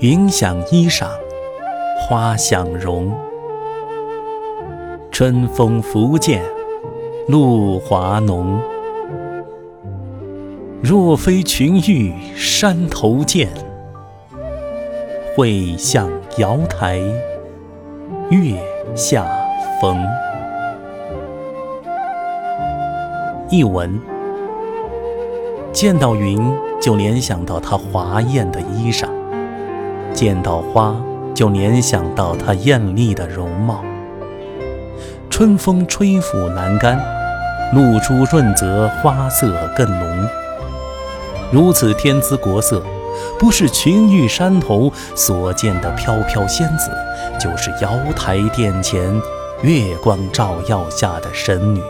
云想衣裳花想容。春风拂槛露华浓。若非群玉山头见，会向瑶台月下逢。译文：见到云就联想到她华艳的衣裳，见到花就联想到她艳丽的容貌。春风吹拂栏杆，露珠润泽，花色更浓。如此天姿国色，不是群玉山头所见的飘飘仙子，就是瑶台殿前月光照耀下的神女。